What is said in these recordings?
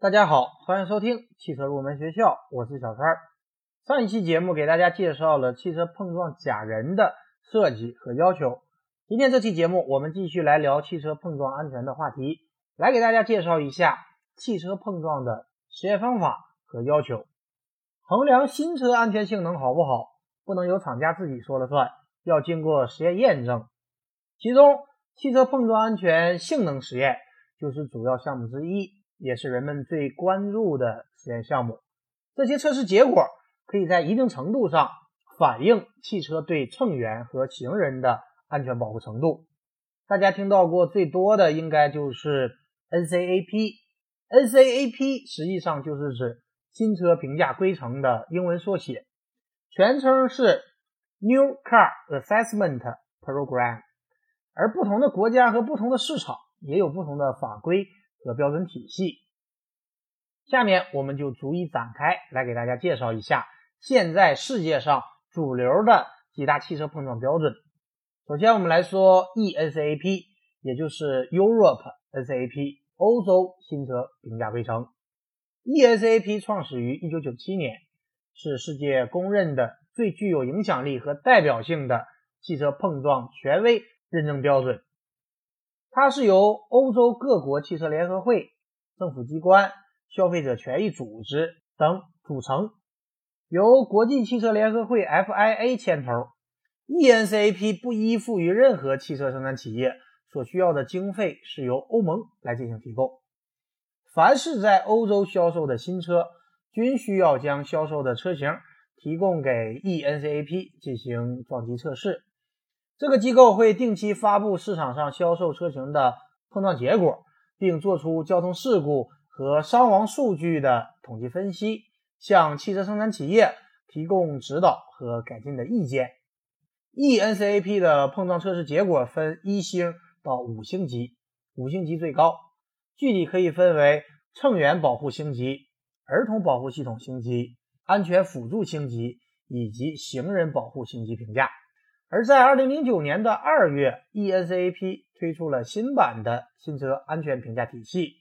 大家好，欢迎收听汽车入门学校，我是小川。上一期节目给大家介绍了汽车碰撞假人的设计和要求，今天这期节目我们继续来聊汽车碰撞安全的话题，来给大家介绍一下汽车碰撞的实验方法和要求。衡量新车安全性能好不好，不能由厂家自己说了算，要经过实验验证。其中，汽车碰撞安全性能实验就是主要项目之一。也是人们最关注的实验项目。这些测试结果可以在一定程度上反映汽车对乘员和行人的安全保护程度。大家听到过最多的应该就是 NCAP。NCAP 实际上就是指新车评价规程的英文缩写，全称是 New Car Assessment Program。而不同的国家和不同的市场也有不同的法规。和标准体系，下面我们就逐一展开来给大家介绍一下现在世界上主流的几大汽车碰撞标准。首先，我们来说 ENCAP，也就是 Europe NCAP，欧洲新车评价规程。ENCAP 创始于1997年，是世界公认的最具有影响力和代表性的汽车碰撞权威认证标准。它是由欧洲各国汽车联合会、政府机关、消费者权益组织等组成，由国际汽车联合会 （FIA） 牵头。ENCAP 不依附于任何汽车生产企业，所需要的经费是由欧盟来进行提供。凡是在欧洲销售的新车，均需要将销售的车型提供给 ENCAP 进行撞击测试。这个机构会定期发布市场上销售车型的碰撞结果，并做出交通事故和伤亡数据的统计分析，向汽车生产企业提供指导和改进的意见。ENCAP 的碰撞测试结果分一星到五星级，五星级最高，具体可以分为乘员保护星级、儿童保护系统星级、安全辅助星级以及行人保护星级评价。而在二零零九年的二月，ENCAP 推出了新版的新车安全评价体系，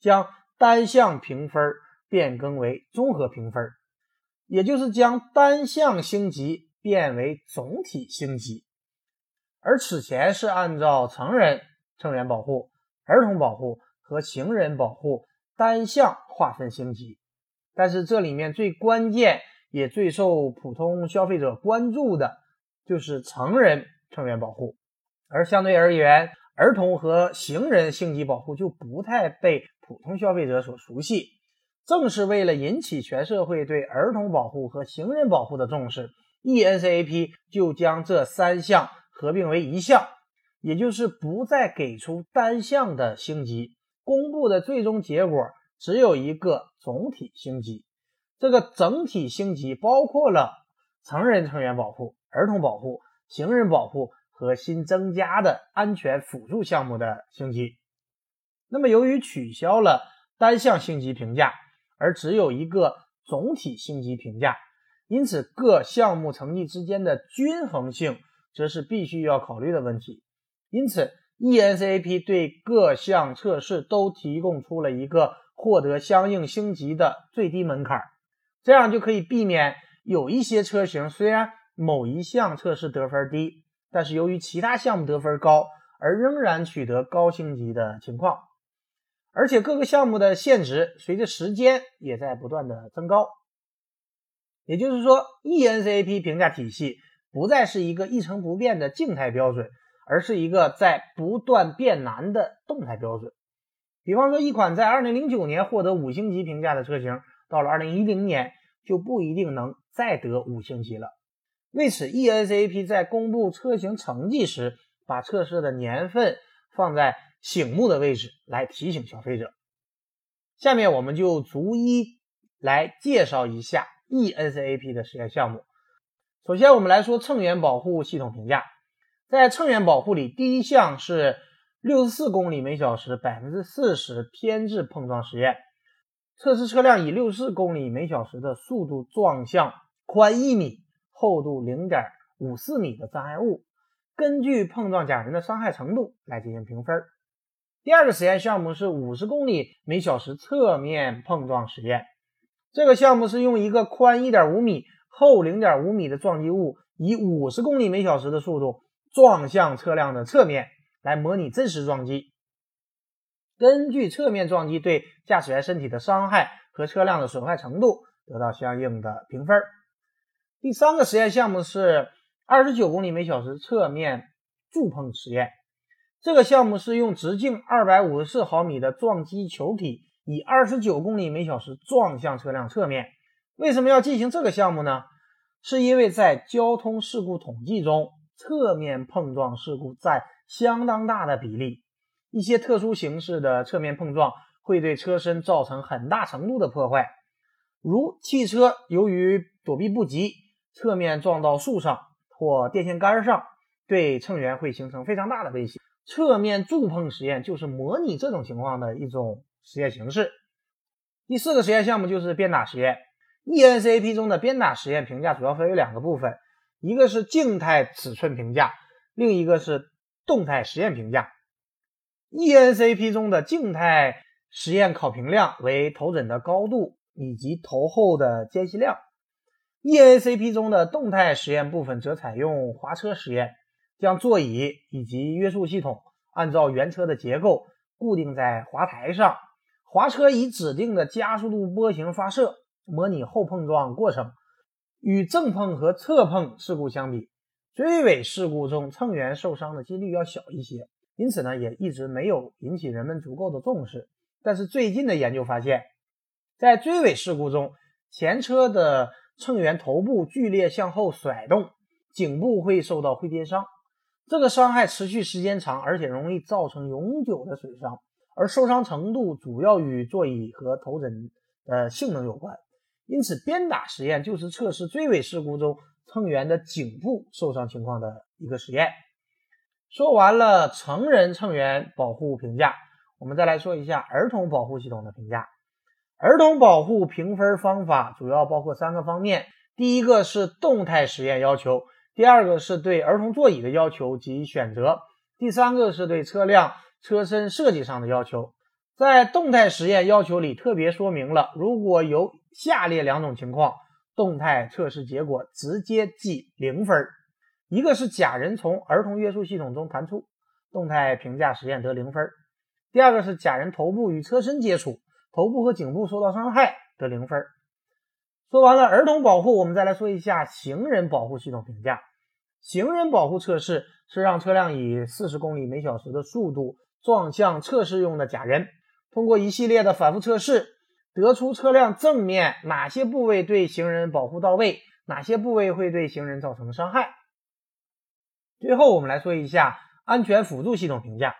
将单项评分变更为综合评分，也就是将单项星级变为总体星级。而此前是按照成人乘员保护、儿童保护和行人保护单项划分星级。但是这里面最关键也最受普通消费者关注的。就是成人成员保护，而相对而言，儿童和行人星级保护就不太被普通消费者所熟悉。正是为了引起全社会对儿童保护和行人保护的重视，ENCAP 就将这三项合并为一项，也就是不再给出单项的星级，公布的最终结果只有一个总体星级。这个整体星级包括了成人成员保护。儿童保护、行人保护和新增加的安全辅助项目的星级。那么，由于取消了单项星级评价，而只有一个总体星级评价，因此各项目成绩之间的均衡性则是必须要考虑的问题。因此，ENCAP 对各项测试都提供出了一个获得相应星级的最低门槛，这样就可以避免有一些车型虽然。某一项测试得分低，但是由于其他项目得分高，而仍然取得高星级的情况。而且各个项目的限值随着时间也在不断的增高。也就是说，ENCAP 评价体系不再是一个一成不变的静态标准，而是一个在不断变难的动态标准。比方说，一款在2009年获得五星级评价的车型，到了2010年就不一定能再得五星级了。为此，ENCAP 在公布车型成绩时，把测试的年份放在醒目的位置来提醒消费者。下面我们就逐一来介绍一下 ENCAP 的实验项目。首先，我们来说乘员保护系统评价。在乘员保护里，第一项是六十四公里每小时百分之四十偏置碰撞实验，测试车辆以六十四公里每小时的速度撞向宽一米。厚度零点五四米的障碍物，根据碰撞假人的伤害程度来进行评分。第二个实验项目是五十公里每小时侧面碰撞实验。这个项目是用一个宽一点五米、厚零点五米的撞击物，以五十公里每小时的速度撞向车辆的侧面，来模拟真实撞击。根据侧面撞击对驾驶员身体的伤害和车辆的损坏程度，得到相应的评分。第三个实验项目是二十九公里每小时侧面助碰实验。这个项目是用直径二百五十四毫米的撞击球体，以二十九公里每小时撞向车辆侧面。为什么要进行这个项目呢？是因为在交通事故统计中，侧面碰撞事故占相当大的比例。一些特殊形式的侧面碰撞会对车身造成很大程度的破坏，如汽车由于躲避不及，侧面撞到树上或电线杆上，对乘员会形成非常大的威胁。侧面助碰实验就是模拟这种情况的一种实验形式。第四个实验项目就是鞭打实验。ENCAP 中的鞭打实验评价主要分为两个部分，一个是静态尺寸评价，另一个是动态实验评价。ENCAP 中的静态实验考评量为头枕的高度以及头后的间隙量 EACP 中的动态实验部分则采用滑车实验。将座椅以及约束系统按照原车的结构固定在滑台上，滑车以指定的加速度波形发射，模拟后碰撞过程。与正碰和侧碰事故相比，追尾事故中乘员受伤的几率要小一些，因此呢，也一直没有引起人们足够的重视。但是最近的研究发现，在追尾事故中，前车的乘员头部剧烈向后甩动，颈部会受到挥跌伤。这个伤害持续时间长，而且容易造成永久的损伤，而受伤程度主要与座椅和头枕的性能有关。因此，鞭打实验就是测试追尾事故中乘员的颈部受伤情况的一个实验。说完了成人乘员保护评价，我们再来说一下儿童保护系统的评价。儿童保护评分方法主要包括三个方面：第一个是动态实验要求。第二个是对儿童座椅的要求及选择，第三个是对车辆车身设计上的要求。在动态实验要求里特别说明了，如果有下列两种情况，动态测试结果直接记零分：一个是假人从儿童约束系统中弹出，动态评价实验得零分；第二个是假人头部与车身接触，头部和颈部受到伤害得零分。说完了儿童保护，我们再来说一下行人保护系统评价。行人保护测试是让车辆以四十公里每小时的速度撞向测试用的假人，通过一系列的反复测试，得出车辆正面哪些部位对行人保护到位，哪些部位会对行人造成伤害。最后，我们来说一下安全辅助系统评价。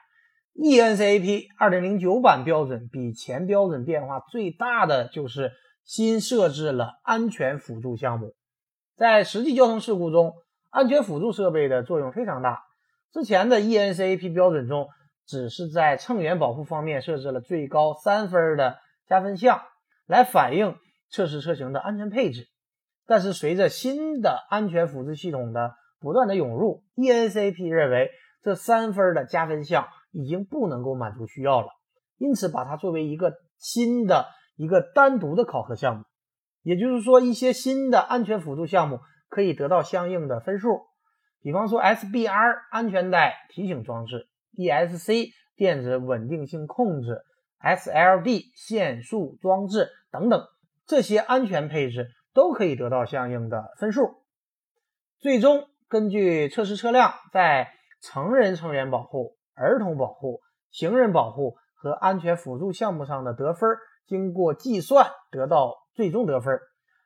ENCAP 二零零九版标准比前标准变化最大的就是。新设置了安全辅助项目，在实际交通事故中，安全辅助设备的作用非常大。之前的 ENCAP 标准中，只是在乘员保护方面设置了最高三分的加分项，来反映测试车型的安全配置。但是，随着新的安全辅助系统的不断的涌入，ENCAP 认为这三分的加分项已经不能够满足需要了，因此把它作为一个新的。一个单独的考核项目，也就是说，一些新的安全辅助项目可以得到相应的分数，比方说 SBR 安全带提醒装置、ESC 电子稳定性控制、SLD 限速装置等等，这些安全配置都可以得到相应的分数。最终，根据测试车辆在成人成员保护、儿童保护、行人保护和安全辅助项目上的得分。经过计算得到最终得分，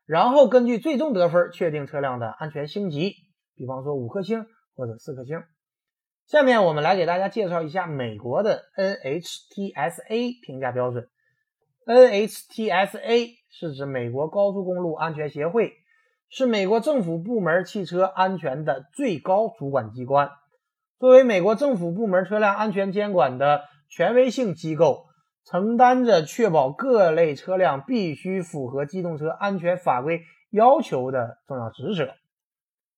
然后根据最终得分确定车辆的安全星级，比方说五颗星或者四颗星。下面我们来给大家介绍一下美国的 NHTSA 评价标准。NHTSA 是指美国高速公路安全协会，是美国政府部门汽车安全的最高主管机关。作为美国政府部门车辆安全监管的权威性机构。承担着确保各类车辆必须符合机动车安全法规要求的重要职责。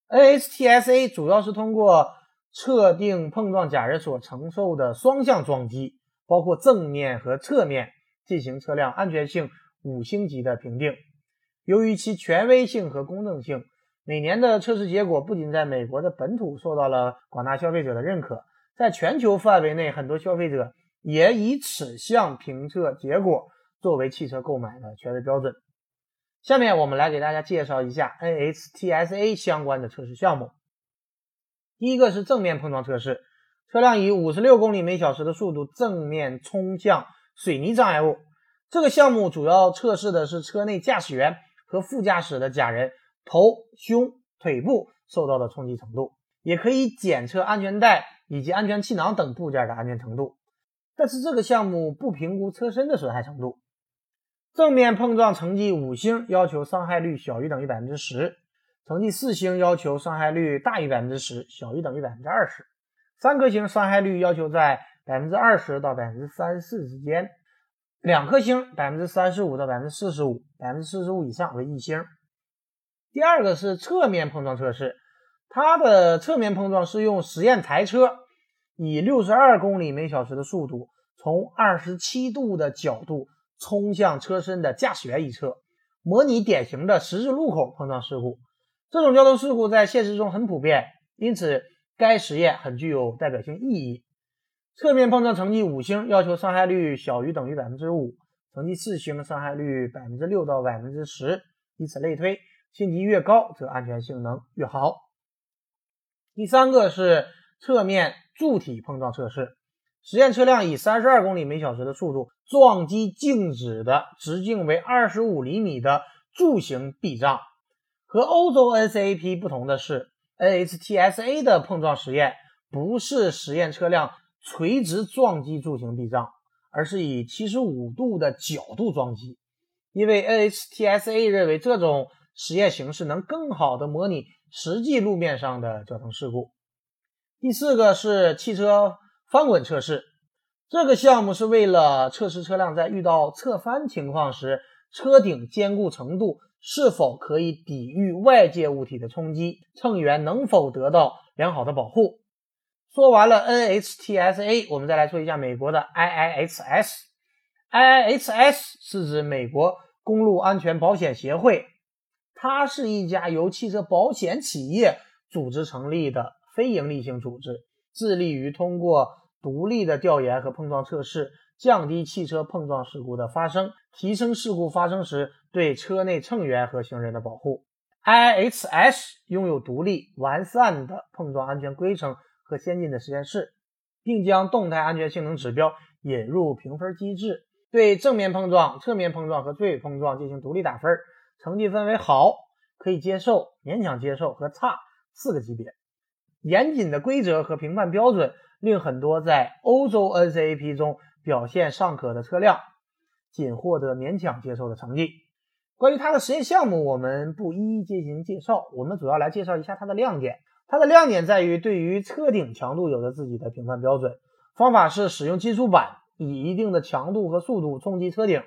NHTSA 主要是通过测定碰撞假人所承受的双向撞击，包括正面和侧面，进行车辆安全性五星级的评定。由于其权威性和公正性，每年的测试结果不仅在美国的本土受到了广大消费者的认可，在全球范围内，很多消费者也以此项评测结果作为汽车购买的权威标准。下面我们来给大家介绍一下 NHTSA 相关的测试项目。第一个是正面碰撞测试，车辆以五十六公里每小时的速度正面冲向水泥障碍物。这个项目主要测试的是车内驾驶员和副驾驶的假人头、胸、腿部受到的冲击程度，也可以检测安全带以及安全气囊等部件的安全程度。但是这个项目不评估车身的损害程度。正面碰撞成绩五星，要求伤害率小于等于百分之十；成绩四星要求伤害率大于百分之十，小于等于百分之二十；三颗星伤害率要求在百分之二十到百分之三十四之间；两颗星百分之三十五到百分之四十五，百分之四十五以上为一星。第二个是侧面碰撞测试，它的侧面碰撞是用实验台车以六十二公里每小时的速度，从二十七度的角度。冲向车身的驾驶员一侧，模拟典型的十字路口碰撞事故。这种交通事故在现实中很普遍，因此该实验很具有代表性意义。侧面碰撞成绩五星，要求伤害率小于等于百分之五；成绩四星，伤害率百分之六到百分之十，以此类推，星级越高，则安全性能越好。第三个是侧面柱体碰撞测试。实验车辆以三十二公里每小时的速度撞击静止的直径为二十五厘米的柱形壁障。和欧洲 NCAP 不同的是，NHTSA 的碰撞实验不是实验车辆垂直撞击柱形壁障，而是以七十五度的角度撞击。因为 NHTSA 认为这种实验形式能更好地模拟实际路面上的交通事故。第四个是汽车。翻滚测试这个项目是为了测试车辆在遇到侧翻情况时，车顶坚固程度是否可以抵御外界物体的冲击，乘员能否得到良好的保护。说完了 NHTSA，我们再来说一下美国的 IIHS。IIHS 是指美国公路安全保险协会，它是一家由汽车保险企业组织成立的非营利性组织。致力于通过独立的调研和碰撞测试，降低汽车碰撞事故的发生，提升事故发生时对车内乘员和行人的保护。IHS 拥有独立完善的碰撞安全规程和先进的实验室，并将动态安全性能指标引入评分机制，对正面碰撞、侧面碰撞和追尾碰撞进行独立打分，成绩分为好、可以接受、勉强接受和差四个级别。严谨的规则和评判标准令很多在欧洲 NCAP 中表现尚可的车辆仅获得勉强接受的成绩。关于它的实验项目，我们不一一进行介绍，我们主要来介绍一下它的亮点。它的亮点在于对于车顶强度有着自己的评判标准，方法是使用金属板以一定的强度和速度冲击车顶，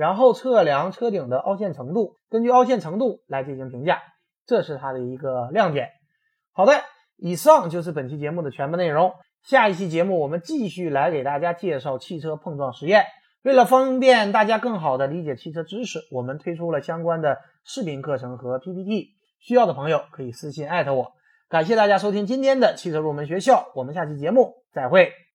然后测量车顶的凹陷程度，根据凹陷程度来进行评价，这是它的一个亮点。好的。以上就是本期节目的全部内容。下一期节目我们继续来给大家介绍汽车碰撞实验。为了方便大家更好的理解汽车知识，我们推出了相关的视频课程和 PPT，需要的朋友可以私信艾特我。感谢大家收听今天的汽车入门学校，我们下期节目再会。